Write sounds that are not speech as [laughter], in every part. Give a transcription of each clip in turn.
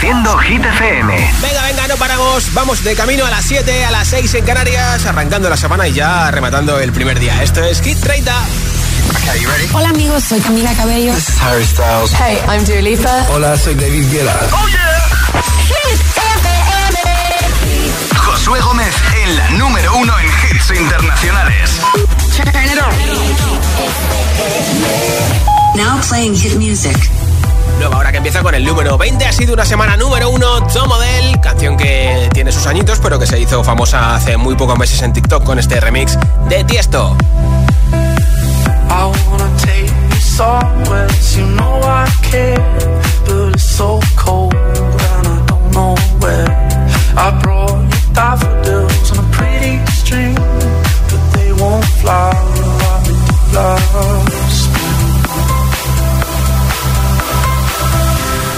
Reproduciendo Hit FM. Venga, venga, no paramos. Vamos de camino a las 7, a las 6 en Canarias, arrancando la semana y ya rematando el primer día. Esto es Hit 30. Okay, Hola amigos, soy Camila Cabello. This is Harry Styles. Hey, I'm Dua Lipa. Hola, soy David Guetta. Oh yeah. Hit FM. Josué Gómez en la número uno en hits internacionales. Now playing hit music. Nueva hora que empieza con el número 20. Ha sido una semana número uno, Tom Model, canción que tiene sus añitos, pero que se hizo famosa hace muy pocos meses en TikTok con este remix de Tiesto. I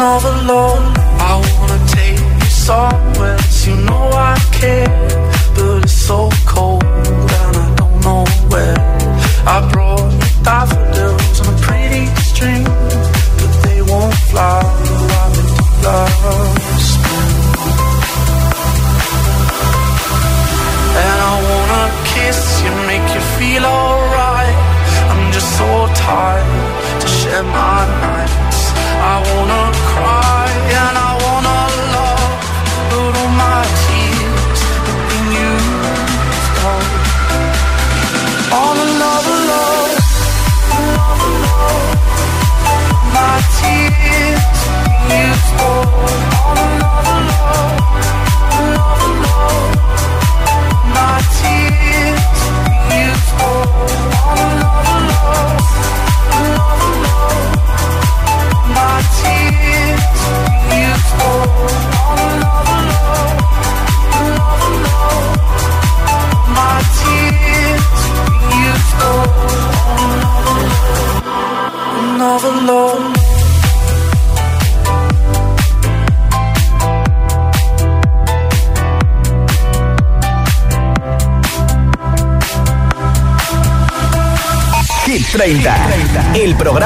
another love. I wanna take you somewhere, you know I care,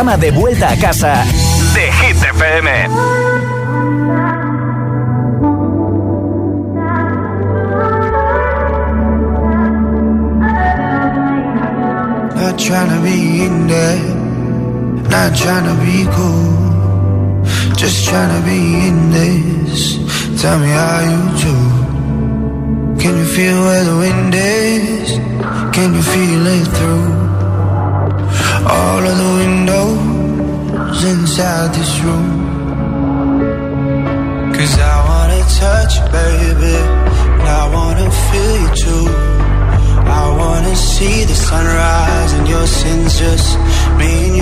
programa de vuelta a casa inside this room? Cause I wanna touch you, baby, and I wanna feel you too. I wanna see the sunrise and your sins just me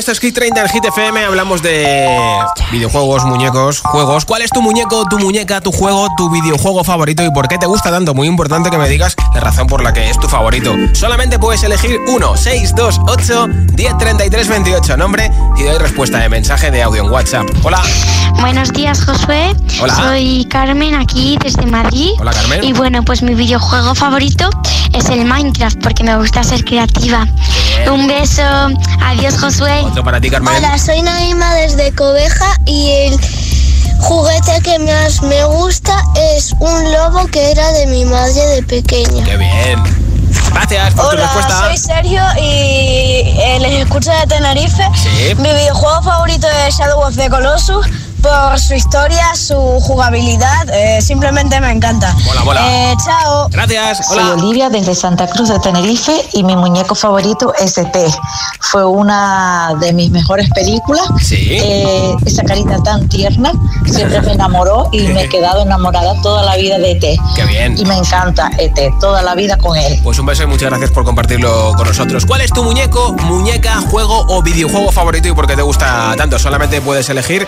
esto es Hit 30 en Hit FM. Hablamos de videojuegos, muñecos, juegos. ¿Cuál es tu muñeco, tu muñeca, tu juego, tu videojuego favorito y por qué te gusta tanto? Muy importante que me digas la razón por la que es tu favorito. Solamente puedes elegir uno, 6, 2, 8, 10, 33, 28. Nombre y doy respuesta de mensaje de audio en WhatsApp. Hola. Buenos días, Josué. Hola. Soy Carmen aquí desde Madrid. Hola, Carmen. Y bueno, pues mi videojuego favorito es el Minecraft porque me gusta ser creativa. Un beso. Adiós, Josué. Otro para ti, Carmen. Hola, soy Naima desde Cobeja y el juguete que más me gusta es un lobo que era de mi madre de pequeña. Qué bien. Gracias por tu Hola, respuesta. soy Sergio y eh, les escucho de Tenerife. Sí. Mi videojuego favorito es Shadow of the Colossus por su historia, su jugabilidad, eh, simplemente me encanta. Mola, mola. Eh, chao. Gracias. Soy Hola. Olivia desde Santa Cruz de Tenerife y mi muñeco favorito es ET. Fue una de mis mejores películas. Sí. Eh, esa carita tan tierna siempre me enamoró y [laughs] me he quedado enamorada toda la vida de ET. Qué bien. Y me encanta ET, toda la vida con él. Pues un beso y muchas gracias por compartirlo con nosotros. ¿Cuál es tu muñeco, muñeca, juego o videojuego favorito y por qué te gusta tanto? Solamente puedes elegir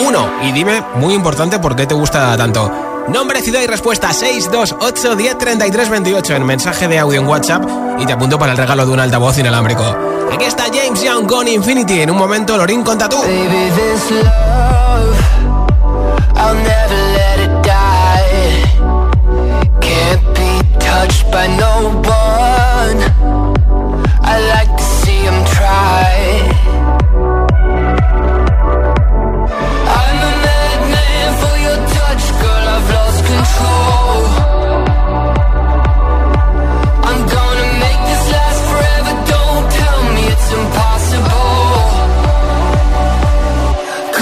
uno. Y dime, muy importante, por qué te gusta tanto. Nombre, ciudad y respuesta 628 10 33 28 en mensaje de audio en WhatsApp y te apunto para el regalo de un altavoz inalámbrico. Aquí está James Young con Infinity. En un momento, Lorín con Tatú. Baby, this love, I'll never let it die. Can't be touched by no one. I like to see him try.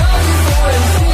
Love you for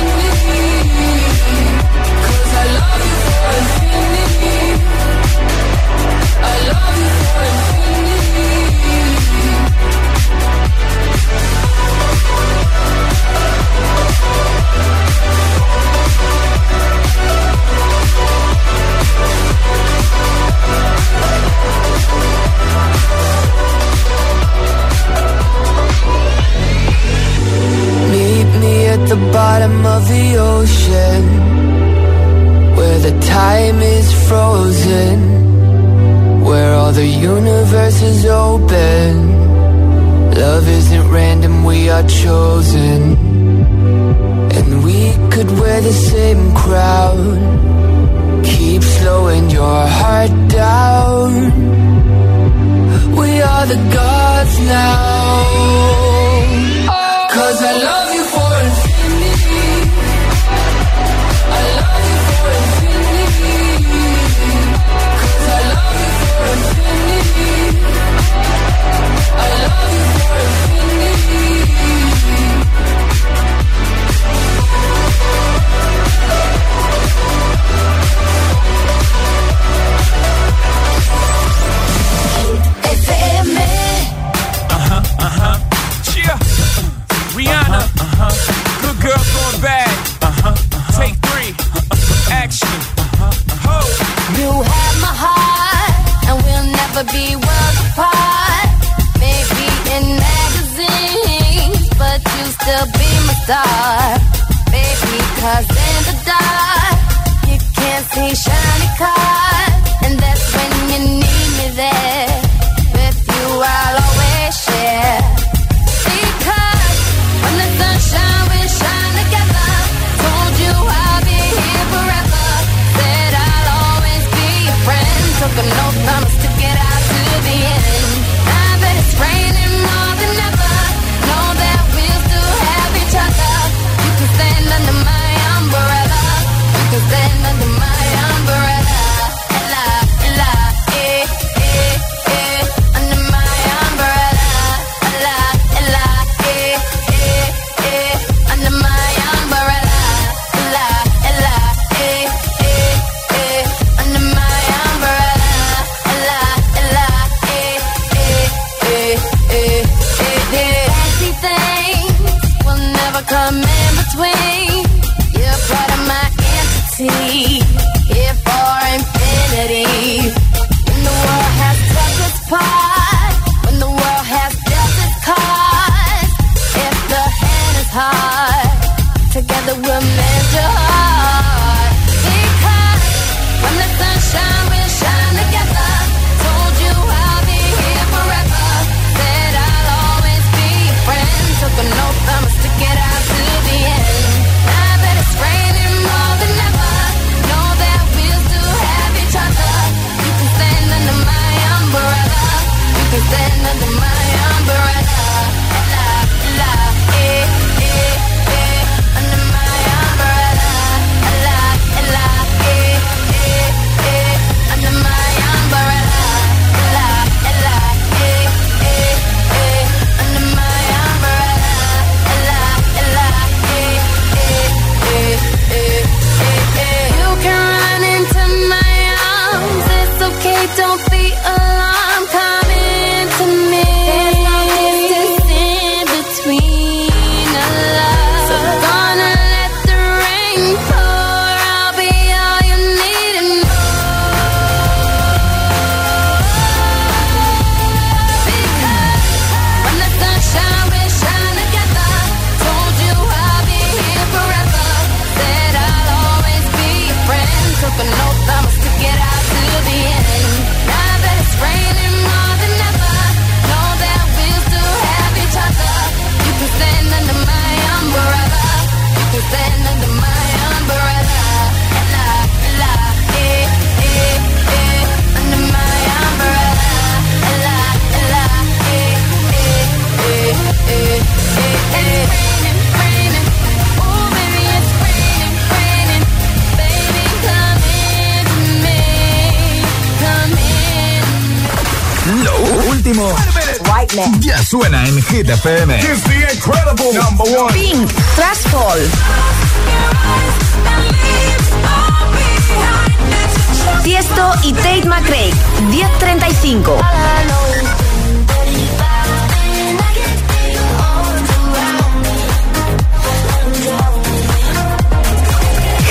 Hit FM. Pink, Trash Fall. Tiesto y Tate McRae, 1035.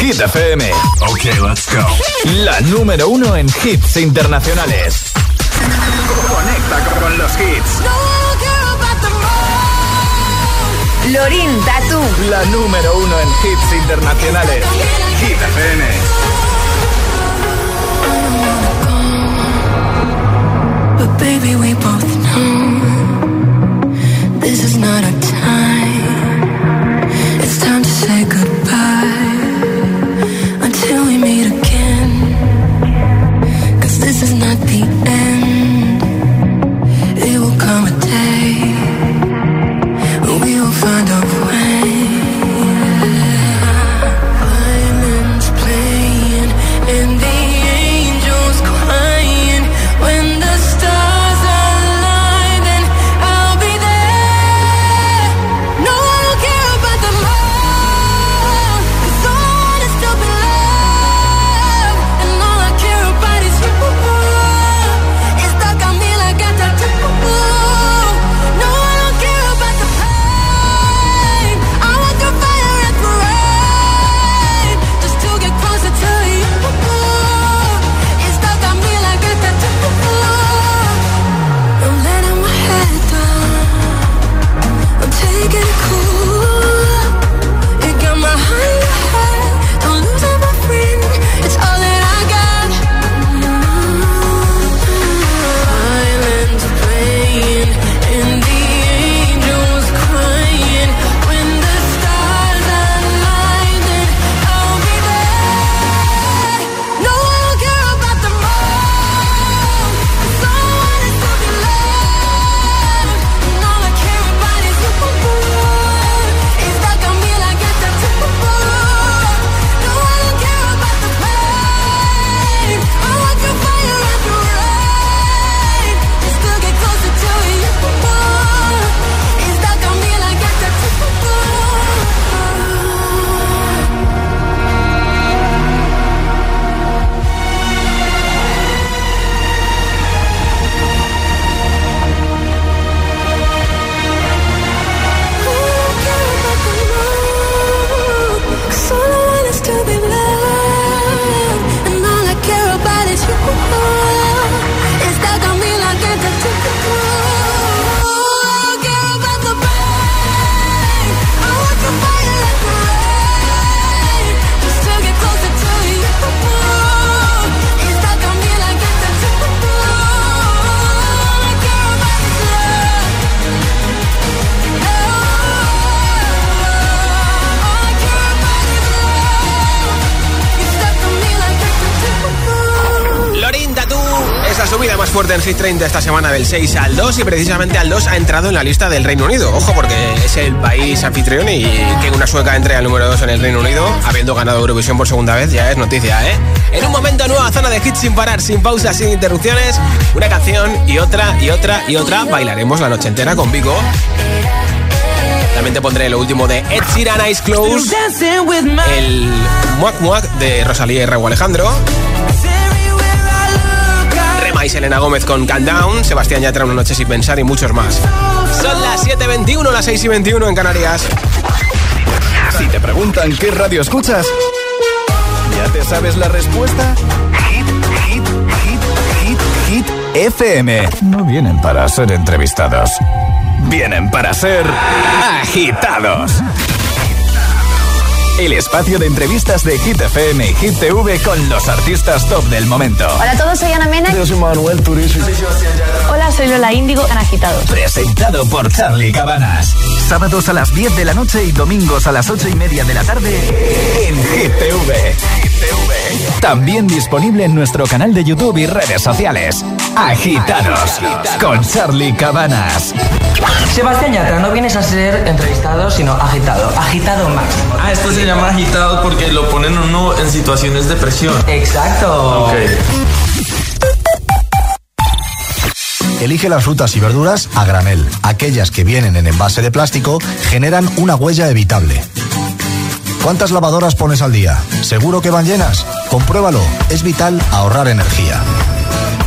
Hit FM. Ok, let's go. La número uno en hits internacionales. Conecta con los hits. Lorin Tatu. La número uno en hits internacionales. Hit FM. But baby, we both know Hit 30 esta semana del 6 al 2 y precisamente al 2 ha entrado en la lista del Reino Unido. Ojo porque es el país anfitrión y que una sueca entre al número 2 en el Reino Unido, habiendo ganado Eurovisión por segunda vez, ya es noticia, ¿eh? En un momento nueva zona de hits sin parar, sin pausas, sin interrupciones, una canción y otra y otra y otra. Bailaremos la noche entera con Vico. También te pondré lo último de Ed Sheeran, Eyes Close, el Muac Muac de Rosalía y Raúl Alejandro. Rema y Selena Gómez con Calm Down, Sebastián Yatra una noche sin pensar y muchos más. Son las 7.21, las 6.21 en Canarias. Si te preguntan qué radio escuchas, ¿ya te sabes la respuesta? Hit, hit, hit, hit, hit, FM. No vienen para ser entrevistados. Vienen para ser agitados. El espacio de entrevistas de Hit FM y Hit TV con los artistas top del momento. Hola a todos, soy Ana Mena. Yo soy Manuel Turizo. Hola, soy Lola Índigo en Agitados. Presentado por Charlie Cabanas. Sábados a las 10 de la noche y domingos a las 8 y media de la tarde en Hit TV. También disponible en nuestro canal de YouTube y redes sociales. Agitados con Charlie Cabanas. Sebastián Yatra, no vienes a ser entrevistado, sino agitado. Agitado máximo. Ah, esto se llama agitado porque lo ponen uno en situaciones de presión. Exacto. Ok. Elige las frutas y verduras a granel. Aquellas que vienen en envase de plástico generan una huella evitable. ¿Cuántas lavadoras pones al día? ¿Seguro que van llenas? Compruébalo. Es vital ahorrar energía.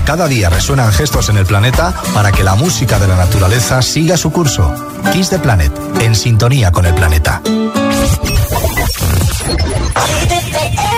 Cada día resuenan gestos en el planeta para que la música de la naturaleza siga su curso. Kiss the Planet, en sintonía con el planeta. [laughs]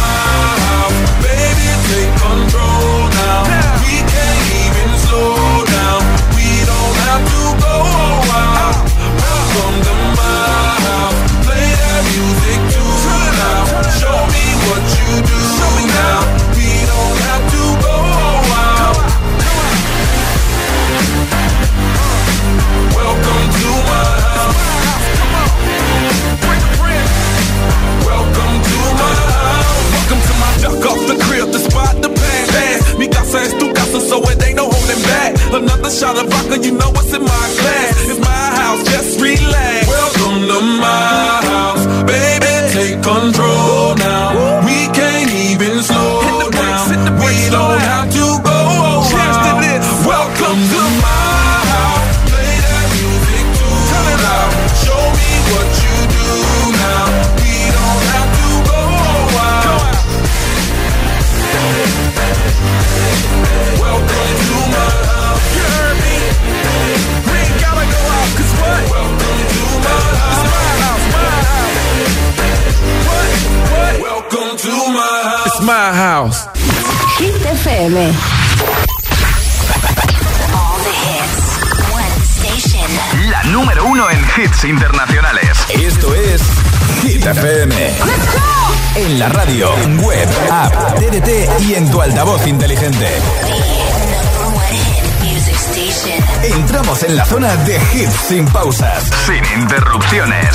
zona de hits sin pausas, sin interrupciones.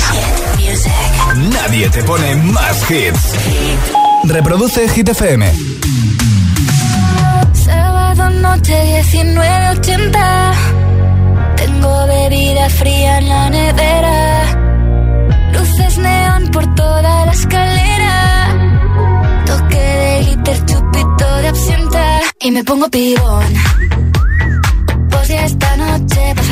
Nadie te pone más hits. Reproduce Hit FM. Sábado noche 1980. Tengo bebida fría en la nevera. Luces neón por toda la escalera. Toque de glitter, chupito de absenta. Y me pongo pibón. Pues ya esta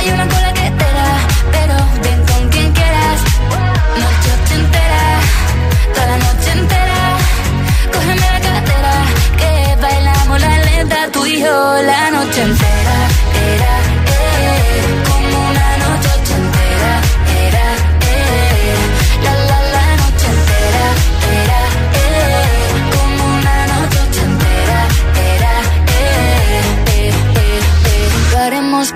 Hay una cola que te da, pero ven con quien quieras. Noche ochentera, toda la noche entera. Cógeme la cartera, que bailamos la lenta tú y yo la noche entera.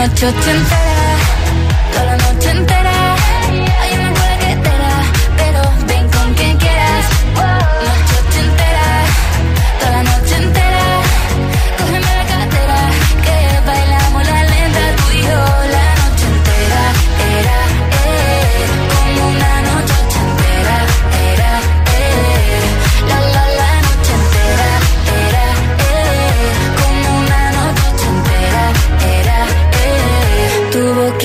Noche ochentera,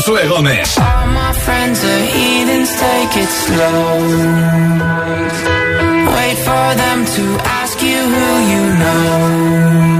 Josué Gómez. All my friends are heathens, take it slow. Wait for them to ask you who you know.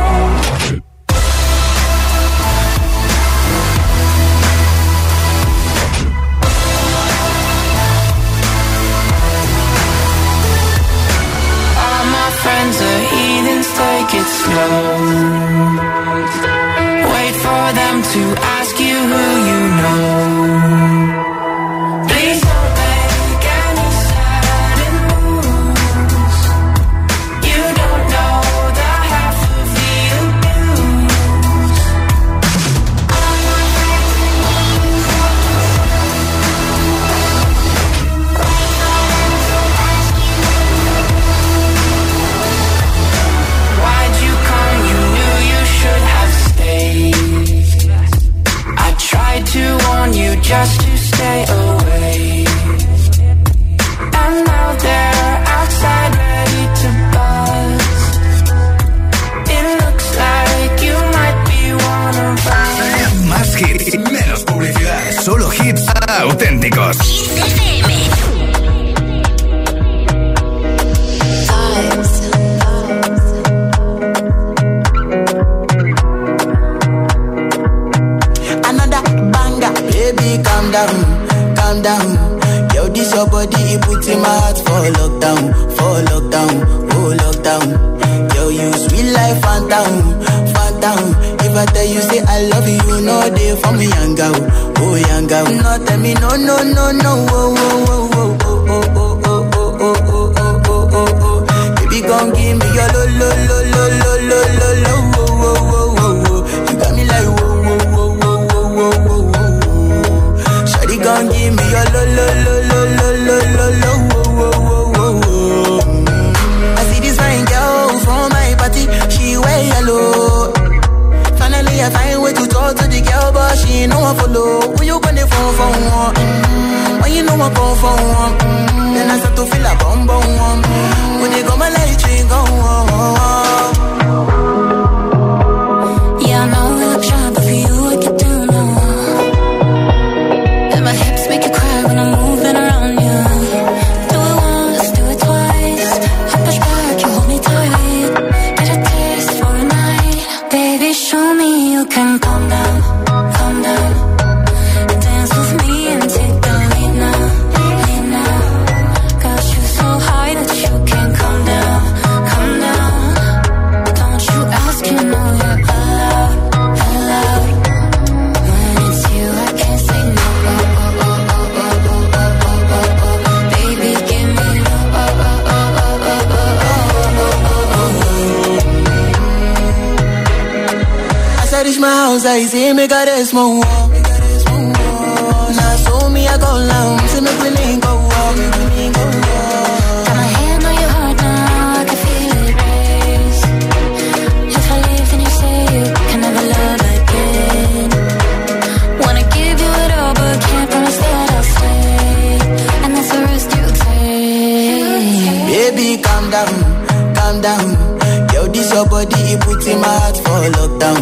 Friends are heathens, take it slow. Wait for them to ask you who you know. Just to stay away. And now they're outside ready to buzz. It looks like you might be one of us. Más hits, menos publicidad. Solo hits auténticos. My house, I see me got a small wall. Now so me I go see me willing go walk. Got my hand on your heart now, I can feel it race. If I leave, then you say you can never love again. Wanna give you it all, but can't promise that I'll stay. And that's the risk you take. Baby, calm down, calm down. Yo, this your body, it puts in my heart for lockdown,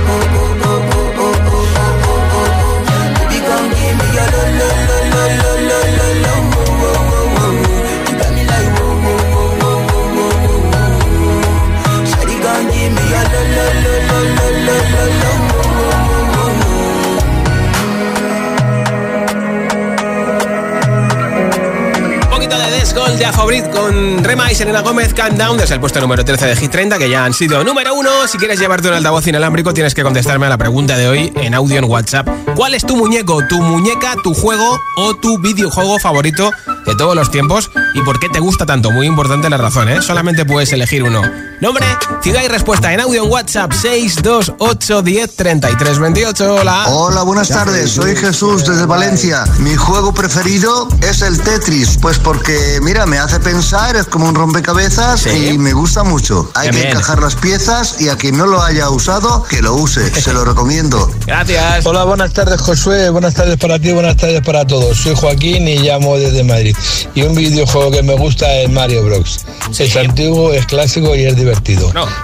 de Afobrit con Rema y Selena Gómez, Calm Down, desde el puesto número 13 de Hit 30, que ya han sido número uno. Si quieres llevarte un altavoz inalámbrico, tienes que contestarme a la pregunta de hoy en audio en WhatsApp. ¿Cuál es tu muñeco, tu muñeca, tu juego o tu videojuego favorito de todos los tiempos? ¿Y por qué te gusta tanto? Muy importante la razón, ¿eh? Solamente puedes elegir uno. Nombre, ciudad y respuesta en audio en WhatsApp 628 10 33 28. Hola. Hola, buenas tardes. Soy Jesús desde Valencia. Mi juego preferido es el Tetris, pues porque, mira, me hace pensar, es como un rompecabezas y me gusta mucho. Hay Bien, que encajar las piezas y a quien no lo haya usado, que lo use. [laughs] Se lo recomiendo. Gracias. Hola, buenas tardes Josué, buenas tardes para ti, buenas tardes para todos. Soy Joaquín y llamo desde Madrid. Y un videojuego que me gusta es Mario Bros. Es antiguo, es clásico y es divertido.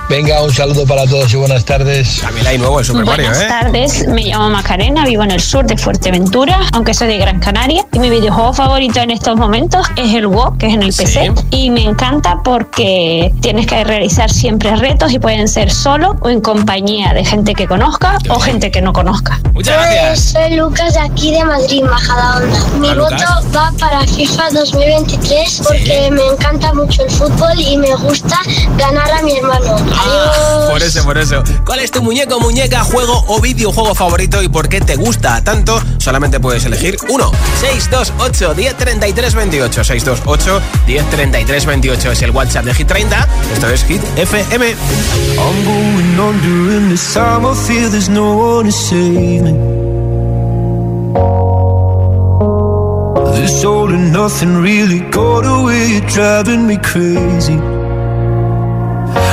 Venga, un saludo para todos y buenas tardes. Camila y nuevo el Buenas tardes, me llamo Macarena, vivo en el sur de Fuerteventura, aunque soy de Gran Canaria. Y mi videojuego favorito en estos momentos es el WoW, que es en el PC. Y me encanta porque tienes que realizar siempre retos y pueden ser solo o en compañía de gente que conozca o gente que no conozca. Muchas Pues soy Lucas de aquí de Madrid, Majadahonda. Mi Hola, voto Lucas. va para FIFA 2023 porque me encanta mucho el fútbol y me gusta ganar a mi hermano. Adiós. Por eso, por eso. ¿Cuál es tu muñeco, muñeca, juego o videojuego favorito y por qué te gusta tanto? Solamente puedes elegir uno. 628 1033 28. 628 1033 28 es el WhatsApp de Hit 30. Esto es Hit FM. I'm going under and this time I feel there's no one to save me. This all and nothing really got away, you're driving me crazy.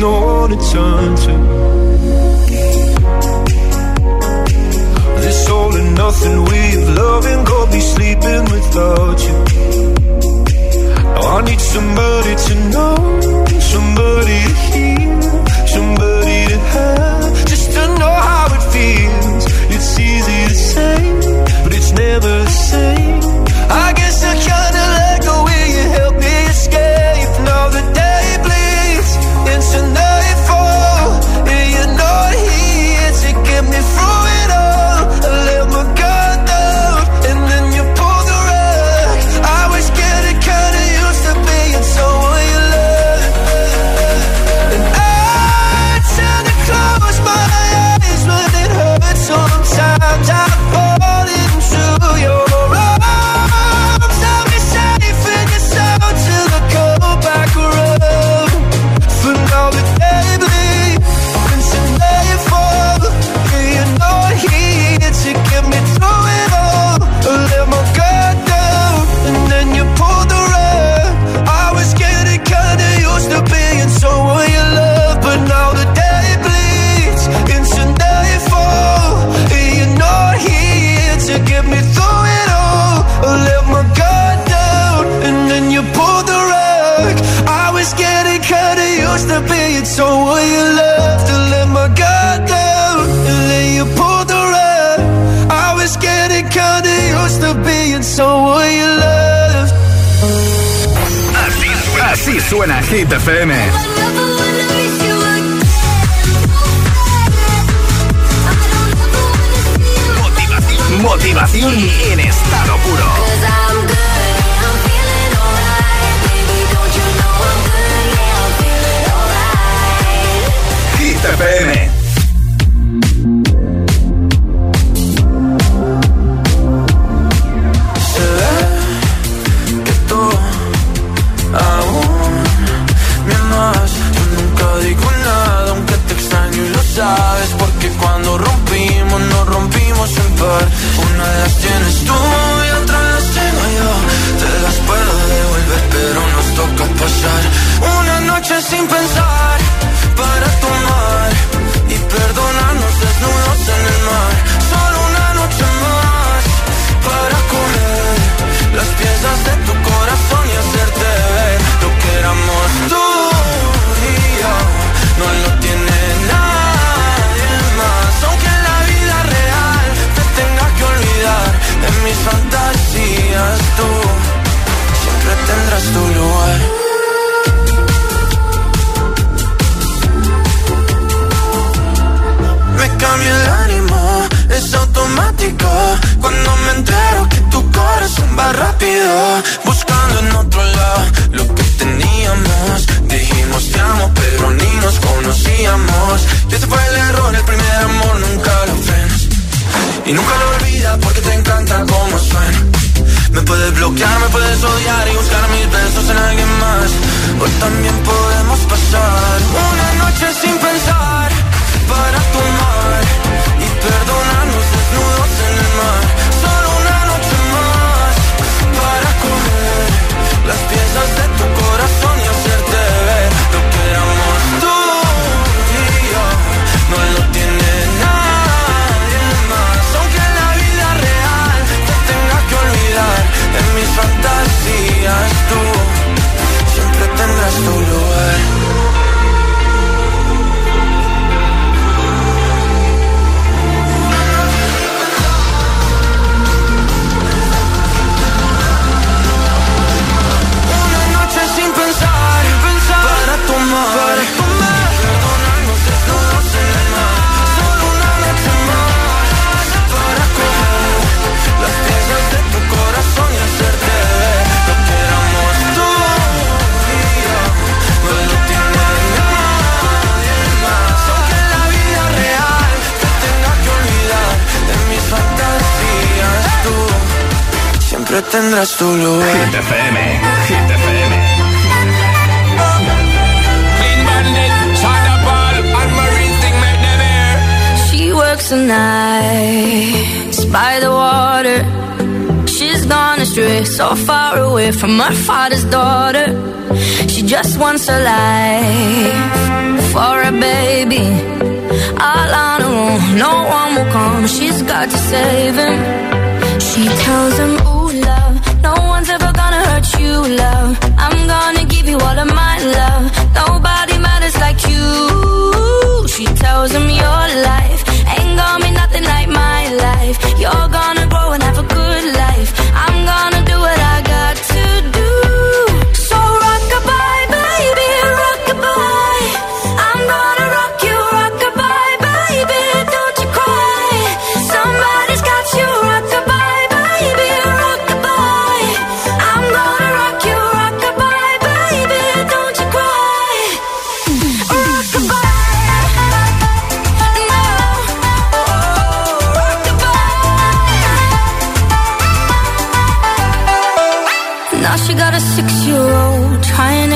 No one to turn to. This all and nothing way of loving got me sleeping without you. Now I need somebody to know, somebody to hear, tú. Hit FM, Hit FM. She works the nights by the water. She's gone astray, so far away from her father's daughter. She just wants a life for a baby. All on her own, no one will come. She's got to save him. She tells him. She tells him your life ain't gonna be nothing like my life. You're gonna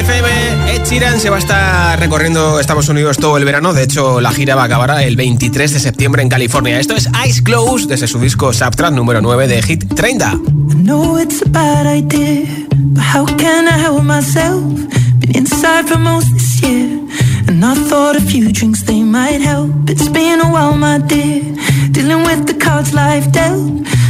FM, Ed Sheeran se va a estar recorriendo Estados Unidos todo el verano. De hecho, la gira va a acabar el 23 de septiembre en California. Esto es Ice Close desde su disco Subtract número 9 de Hit 30. I know it's a bad idea, but how can I help myself? Been inside for most this year, and I thought a few drinks they might help. It's been a while, my dear, dealing with the cards life dealt.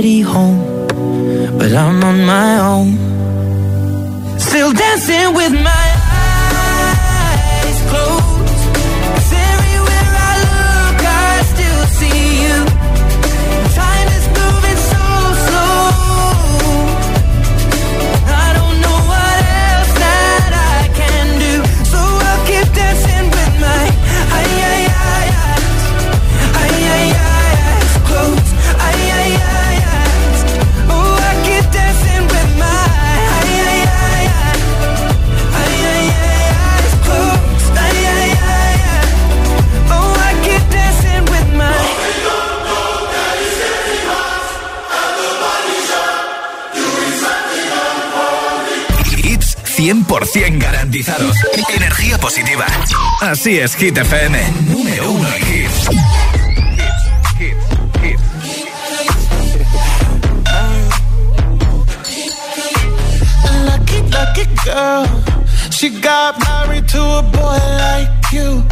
Already home. 100% garantizados. Energía positiva. Así es, Hit FM. Número uno en hits. Lucky, lucky girl. She got married to a boy like you.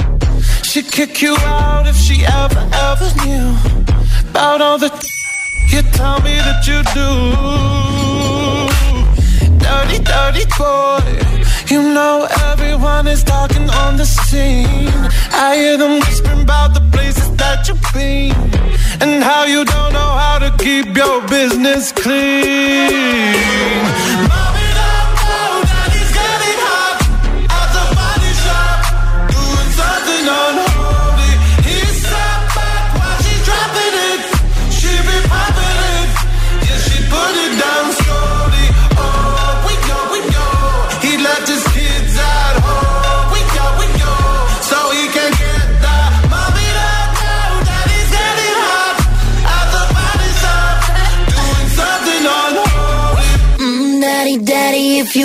She'd kick you out if she ever, ever knew about all the [laughs] you tell me that you do. Dirty, dirty boy. You know everyone is talking on the scene. I hear them whispering about the places that you've been and how you don't know how to keep your business clean.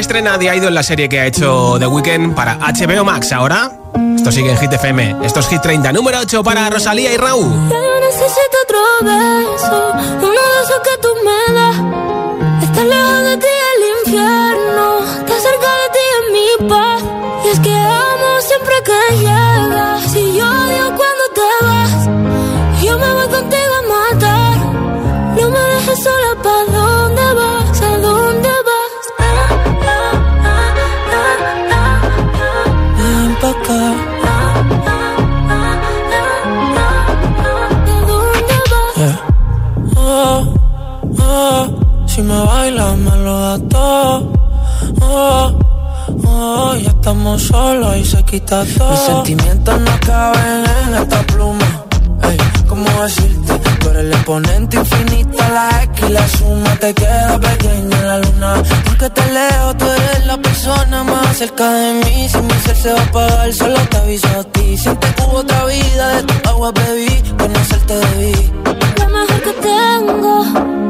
se estrena The Idol, la serie que ha hecho The Weeknd para HBO Max. Ahora, esto sigue en Hit FM. Esto es Hit 30, número 8 para Rosalía y Raúl. Yo necesito otro beso, oh, si me bailas me lo da todo. Oh, oh, ya estamos solos y se quita todo. Mis sentimientos no caben en esta pluma. Ey, ¿cómo decirte? Tú eres el exponente infinito, la X y la suma te queda pequeña en la luna. Porque te leo, tú eres la persona más cerca de mí. Si mi ser se va a apagar, solo te aviso a ti. Siente que hubo otra vida, de tu agua bebí, conocerte debí. Lo mejor que tengo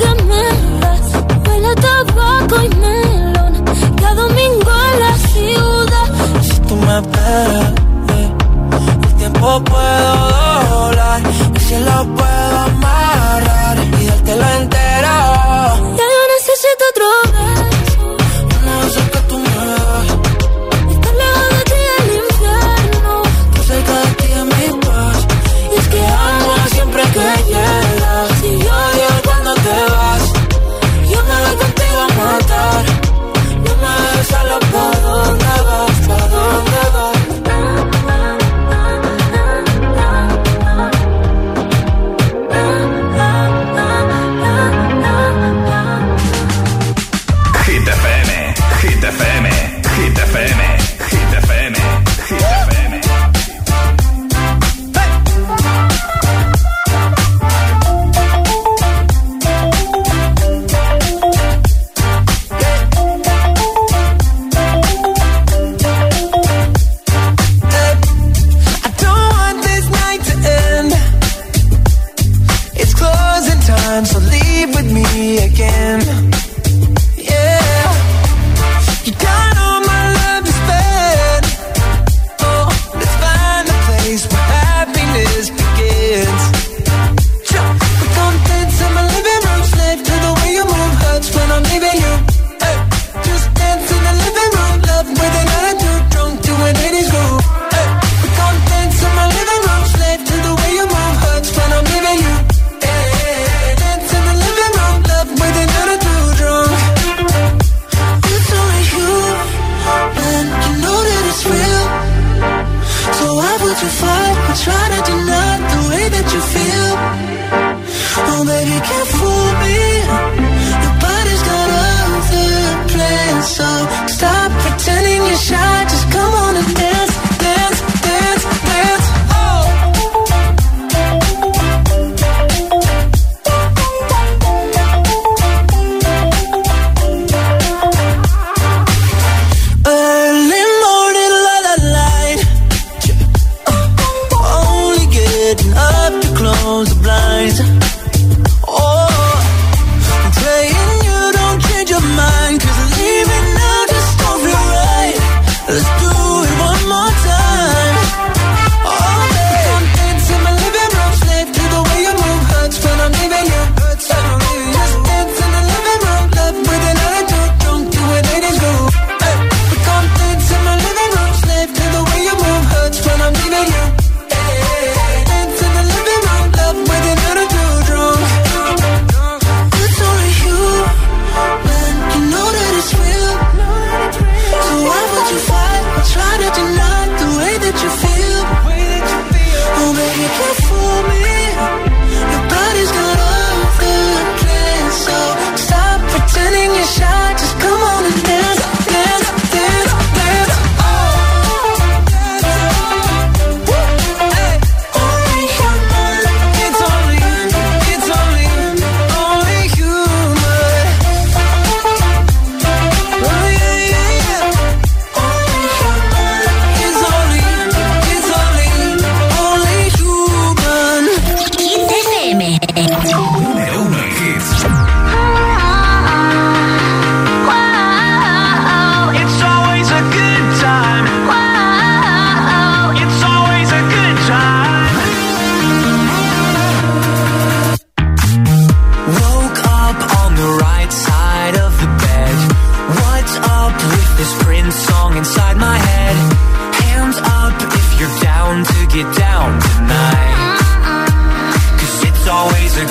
das huele a tabaco y melón. Cada domingo en la ciudad. Si tú me esperas, eh, el tiempo puedo doblar, el cielo puedo amarrar y dártelo entero. Ya yo necesito otro